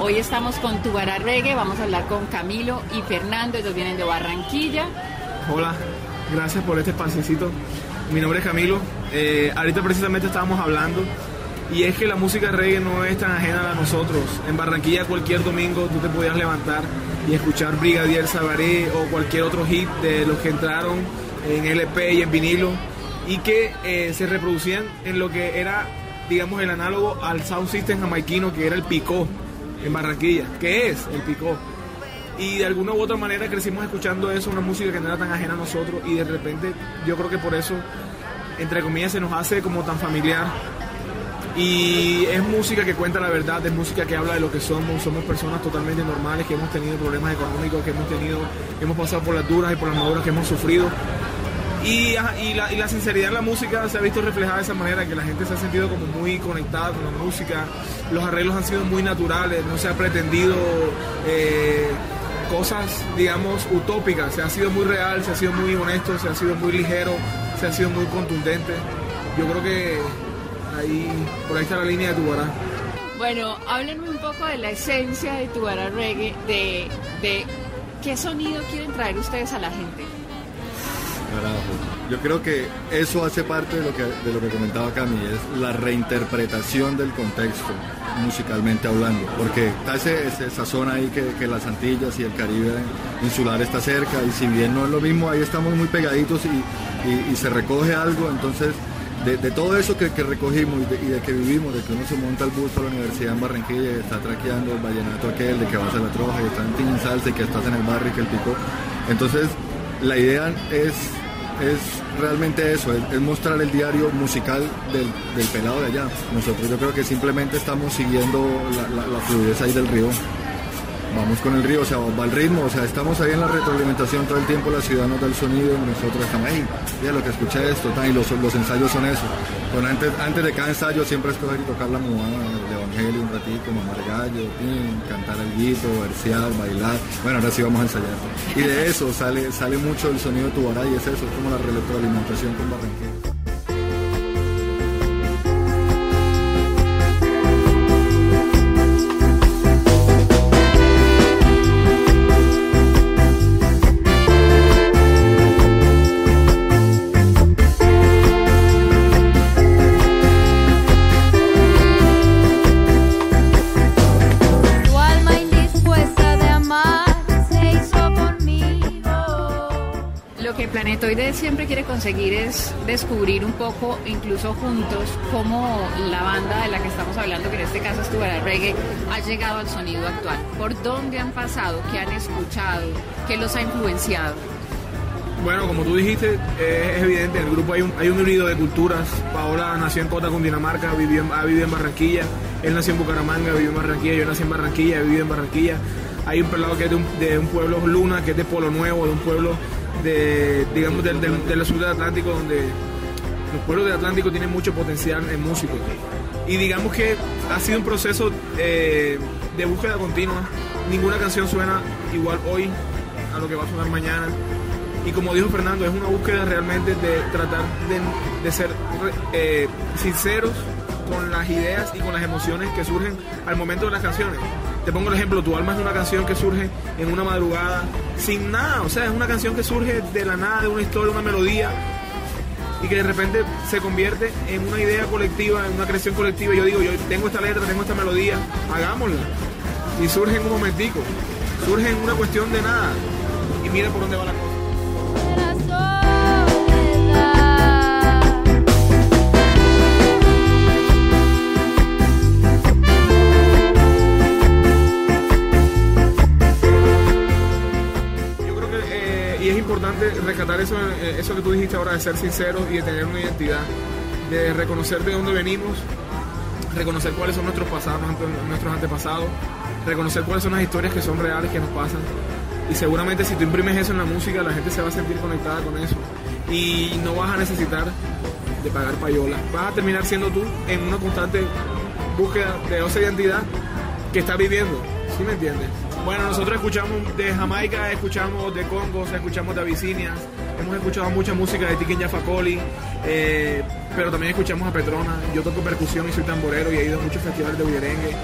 Hoy estamos con Tubará Reggae, vamos a hablar con Camilo y Fernando, ellos vienen de Barranquilla. Hola, gracias por este pasecito. Mi nombre es Camilo. Eh, ahorita precisamente estábamos hablando y es que la música reggae no es tan ajena a nosotros. En Barranquilla cualquier domingo tú te podías levantar y escuchar Brigadier Sabaré o cualquier otro hit de los que entraron en LP y en vinilo y que eh, se reproducían en lo que era digamos, el análogo al sound system jamaiquino que era el picó en Barranquilla, que es el picó. Y de alguna u otra manera crecimos escuchando eso, una música que no era tan ajena a nosotros y de repente yo creo que por eso, entre comillas, se nos hace como tan familiar. Y es música que cuenta la verdad, es música que habla de lo que somos, somos personas totalmente normales, que hemos tenido problemas económicos, que hemos tenido, hemos pasado por las duras y por las maduras que hemos sufrido y, la, sinceridad en la música se ha visto reflejada de esa manera, que la gente se ha sentido como muy conectada con la música, los arreglos han sido muy naturales, no se ha pretendido eh, cosas, digamos, utópicas, se ha sido muy real, se ha sido muy honesto, se ha sido muy ligero, se ha sido muy contundente. Yo creo que ahí, por ahí está la línea de Tubará. Bueno, háblenme un poco de la esencia de Tubará Reggae, de, de qué sonido quieren traer ustedes a la gente. Yo creo que eso hace parte de lo que, de lo que comentaba Cami, es la reinterpretación del contexto, musicalmente hablando, porque está ese, esa zona ahí que, las Antillas y el Caribe insular está cerca, y si bien no es lo mismo, ahí estamos muy pegaditos y, se recoge algo, entonces de, todo eso que, recogimos y de, que vivimos, de que uno se monta el bus para la universidad en Barranquilla y está traqueando el vallenato aquel, de que vas a la troja y estás en salsa y que estás en el barrio y que el pico. Entonces, la idea es es realmente eso, es, mostrar el diario musical del, pelado de allá. Nosotros yo creo que simplemente estamos siguiendo la, fluidez ahí del río. Vamos con el río, o sea, va al ritmo, o sea, estamos ahí en la retroalimentación todo el tiempo, la ciudad nos da el sonido nosotros estamos ahí. Ya lo que escuché esto, y los, los ensayos son eso. antes, antes de cada ensayo siempre escoger y tocar la mudana de Evangelio un ratito, mamar gallo, cantar el guito, versear, bailar. Bueno, ahora sí vamos a ensayar. Y de eso sale, sale mucho el sonido de tu y es eso, es como la retroalimentación con Barranquilla. Planetoide siempre quiere conseguir es descubrir un poco, incluso juntos, cómo la banda de la que estamos hablando, que en este caso es Tubará Reggae, ha llegado al sonido actual. ¿Por dónde han pasado? ¿Qué han escuchado? ¿Qué los ha influenciado? Bueno, como tú dijiste, es evidente, en el grupo hay un, hay un de culturas. Paola nació en Cota, Cundinamarca, vivió ha vivido en Barranquilla. Él nació en Bucaramanga, vivió en Barranquilla. Yo nací en Barranquilla, he en Barranquilla. Hay un pelado que es de un, de un pueblo Luna, que es de Polo Nuevo, de un pueblo de, digamos, del, del, sur del Atlántico, donde los pueblos del Atlántico tienen mucho potencial en música. Y digamos que ha sido un proceso eh, de búsqueda continua. Ninguna canción suena igual hoy a lo que va a sonar mañana. Y como dijo Fernando, es una búsqueda realmente de tratar de, ser eh, sinceros con las ideas y con las emociones que surgen al momento de las canciones. Te pongo el ejemplo, Tu alma es una canción que surge en una madrugada, sin nada, o sea, es una canción que surge de la nada, de una historia, una melodía. y que de repente se convierte en una idea colectiva, en una creación colectiva. Yo digo, yo tengo esta letra, tengo esta melodía, hagámosla. Y surge en un momentico, surge en una cuestión de nada. Y mira por dónde va la cosa. Rescatar eso, eh, eso que tú dijiste ahora de ser sinceros y de tener una identidad, de reconocer de dónde venimos, reconocer cuáles son nuestros pasados, nuestros antepasados, reconocer cuáles son las historias que son reales, que nos pasan. Y seguramente si tú imprimes eso en la música, la gente se va a sentir conectada con eso. Y no vas a necesitar de pagar payola. Vas a terminar siendo tú en una constante búsqueda de esa identidad que estás viviendo. ¿Sí me entiendes? Bueno, nosotros escuchamos de Jamaica, escuchamos de Congo, escuchamos de Abisinia, hemos escuchado mucha música de Tiken Jafakoli, eh, pero también escuchamos a Petrona. Yo toco percusión y soy tamborero y he ido a muchos festivales de bullerengue.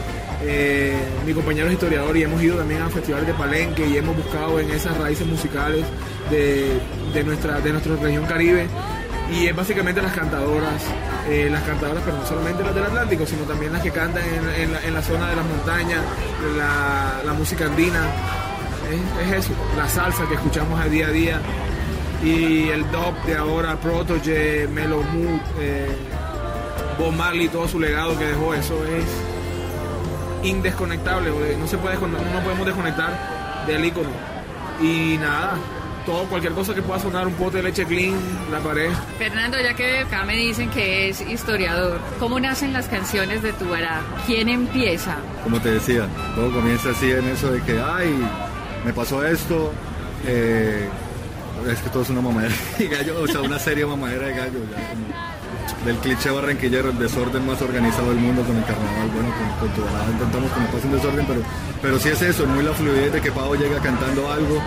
Eh, mi compañero es historiador y hemos ido también a festivales de Palenque y hemos buscado en esas raíces musicales de, nuestra, de nuestra región caribe y es básicamente las cantadoras, eh, las cantadoras, pero no solamente las del Atlántico, sino también las que cantan en, la, zona de las montañas, la, música andina, es, es, eso, la salsa que escuchamos al día a día. Y el dub de ahora, Protoje, Melo Mood, eh, Marley, todo su legado que dejó, eso es indesconectable, no se puede, no podemos desconectar del icono y nada, todo, cualquier cosa que pueda sonar, un pote de leche clean, la pared. Fernando, ya que acá me dicen que es historiador, ¿cómo nacen las canciones de Tubará? ¿Quién empieza? Como te decía, todo comienza así en eso de que, ay, me pasó esto, eh, es que todo es una mamadera de gallo, o sea, una serie mamadera de gallo, ya, como del cliché barranquillero, el desorden más organizado del mundo con el carnaval, bueno, con, con Tubará intentamos que no pase un desorden, pero, pero sí es eso, muy la fluidez de que Pavo llega cantando algo,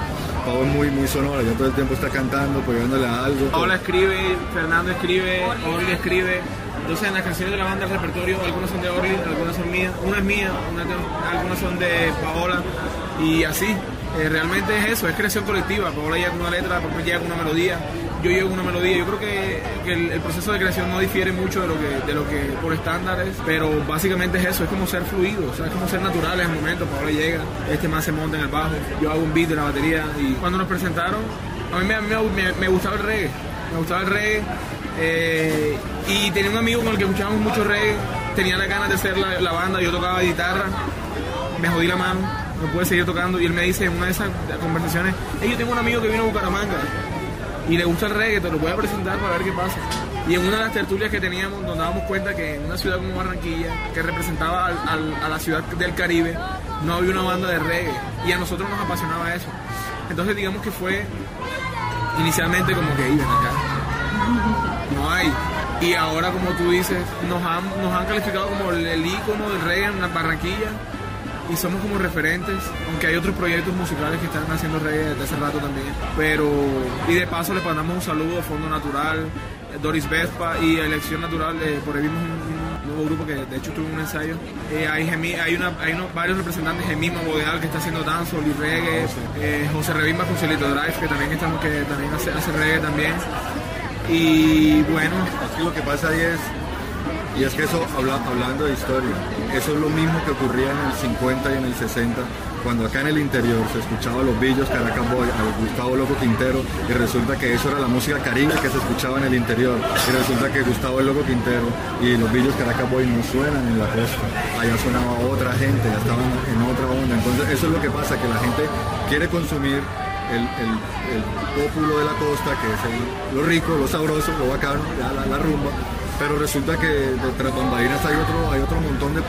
Pau es muy, muy sonora, ya todo el tiempo está cantando, pegándole a algo. Paola escribe, Fernando escribe, Orly escribe. Entonces en las canciones de la banda el repertorio, algunas son de Orly, algunas son mías, una es mía, una, algunas son de Paola y así. Eh, realmente es eso, es creación colectiva. Paola llega con una letra, Paola llega con una melodía, yo llego con una melodía. Yo creo que, el, proceso de creación no difiere mucho de lo que, de lo que por estándares, pero básicamente es eso, es como ser fluido, o sea, es como ser natural en el momento. Paola llega, este más se monta en el bajo, yo hago un beat de la batería y cuando nos presentaron, a mí me, gustaba el reggae, me gustaba el reggae. Eh, y tenía un amigo con el que escuchábamos mucho reggae, tenía la ganas de la, la banda, yo tocaba guitarra, me jodí la mano, no pude seguir tocando y él me dice en una de esas conversaciones, hey, yo tengo un amigo que vino a Bucaramanga y le gusta el reggae, te lo voy a presentar para ver qué pasa. Y en una de las tertulias que teníamos nos dábamos cuenta que en una ciudad como Barranquilla, que representaba al, a la ciudad del Caribe, no había una banda de reggae y a nosotros nos apasionaba eso. Entonces digamos que fue inicialmente como que iban acá. No hay. Y ahora, como tú dices, nos han, nos han calificado como el, el ícono del reggae en Barranquilla y somos como referentes, aunque hay otros proyectos musicales que están haciendo reggae desde hace rato también. Pero, y de paso le mandamos un saludo a Fondo Natural, Doris Vespa y Elección Natural, eh, por ahí vimos un, un, nuevo grupo que de hecho tuvo un ensayo. Eh, hay Gemi, hay, una, hay unos, varios representantes, Gemima Bodeal que está haciendo dancehall y reggae, eh, José Revimba con Celito Drive que también, estamos, que también hace, hace reggae también. Y bueno. Aquí lo que pasa ahí es y es que eso, habla, hablando de historia, eso es lo mismo que ocurría en el 50 y en el 60, cuando acá en el interior se escuchaba los billos Caracas Boy, a Gustavo Loco Quintero, y resulta que eso era la música caribe que se escuchaba en el interior, y resulta que Gustavo Loco Quintero y los billos Caracas Boy no suenan en la costa, allá sonaba otra gente, ya estaban en otra onda, entonces eso es lo que pasa, que la gente quiere consumir el, el, el de la costa, que es el, lo rico, lo sabroso, lo bacano, la rumba, pero resulta que detrás de bambalinas hay otro, hay otro montón de,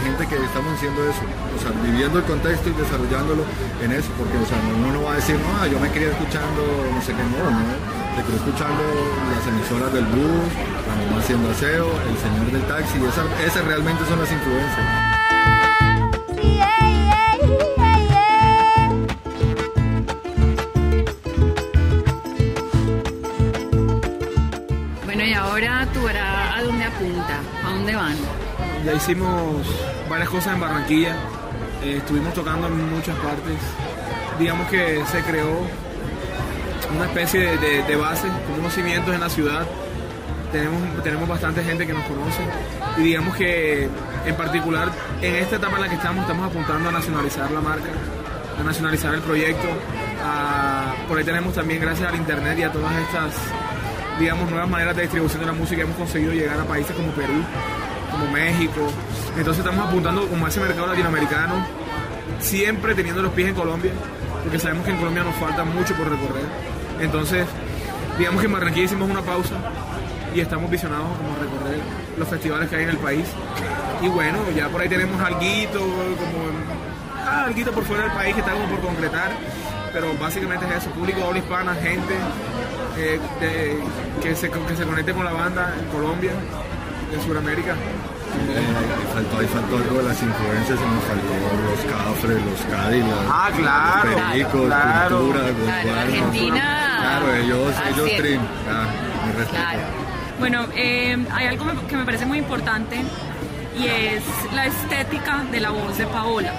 gente que estamos haciendo eso, o sea, viviendo el contexto y desarrollándolo en eso, porque o sea, uno no va a decir, no, yo me quería escuchando, no sé qué, no, no, te quedo escuchando las emisoras del blues, la mamá haciendo aseo, el señor del taxi, esas realmente son las influencias. Ya hicimos varias cosas en Barranquilla, eh, estuvimos tocando en muchas partes. Digamos que se creó una especie de, de, de base, como unos cimientos en la ciudad tenemos, tenemos bastante gente que nos conoce y digamos que en particular en esta etapa en la que estamos estamos apuntando a nacionalizar la marca, a nacionalizar el proyecto. por ahí tenemos también gracias al internet y a todas estas digamos nuevas maneras de distribución de la música hemos conseguido llegar a países como Perú, como México. Entonces estamos apuntando como a ese mercado latinoamericano, siempre teniendo los pies en Colombia, porque sabemos que en Colombia nos falta mucho por recorrer. Entonces, digamos que en Barranquilla hicimos una pausa y estamos visionados como recorrer los festivales que hay en el país. Y bueno, ya por ahí tenemos alguito, como ah, alguito por fuera del país que está como por concretar, pero básicamente es eso, público habla hispana, gente eh, que, se, que se conecte con la banda en Colombia, en Sudamérica. Eh, faltó, ahí faltó algo de las influencias, se nos faltó los cafres, los Cadillacs, ah, claro, los pericos, claro, cultura, claro, Argentina. Claro, ellos, ellos trim, ah, mi respeto. Claro. Bueno, eh, hay algo que me parece muy importante y es la estética de la voz de Paola.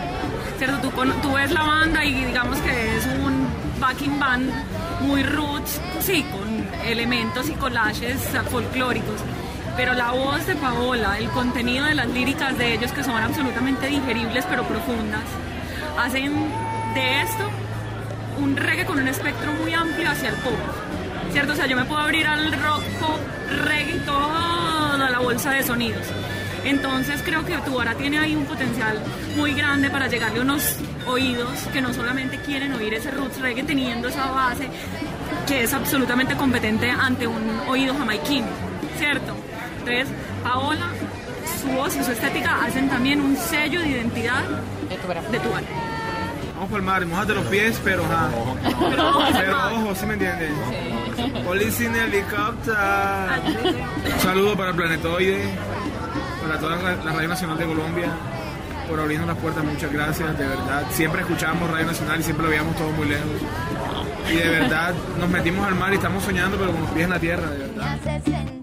¿Cierto? Tú, tú ves la banda y digamos que es un backing band muy roots, sí, con elementos y collages folclóricos. Pero la voz de Paola, el contenido de las líricas de ellos que son absolutamente digeribles pero profundas, hacen de esto un reggae con un espectro muy amplio hacia el pop. ¿Cierto? O sea, yo me puedo abrir al rock, pop, reggae, toda la bolsa de sonidos. Entonces creo que Tubara tiene ahí un potencial muy grande para llegarle a unos oídos que no solamente quieren oír ese roots reggae teniendo esa base que es absolutamente competente ante un oído jamaiquino, ¿cierto? Entonces, Paola, su voz y su estética hacen también un sello de identidad de Tubara. Vamos por el mar, mojate los pies, pero ja. Pero, ojo, ¿sí me entiendes? Sí. in helicóptero. Un saludo para el Planetoide para toda la Radio Nacional de Colombia por abrirnos las puertas. Muchas gracias, de verdad. Siempre escuchábamos Radio Nacional y siempre lo veíamos todo muy lejos. Y de verdad nos metimos al mar y estamos soñando, pero con los pies en la tierra, de verdad.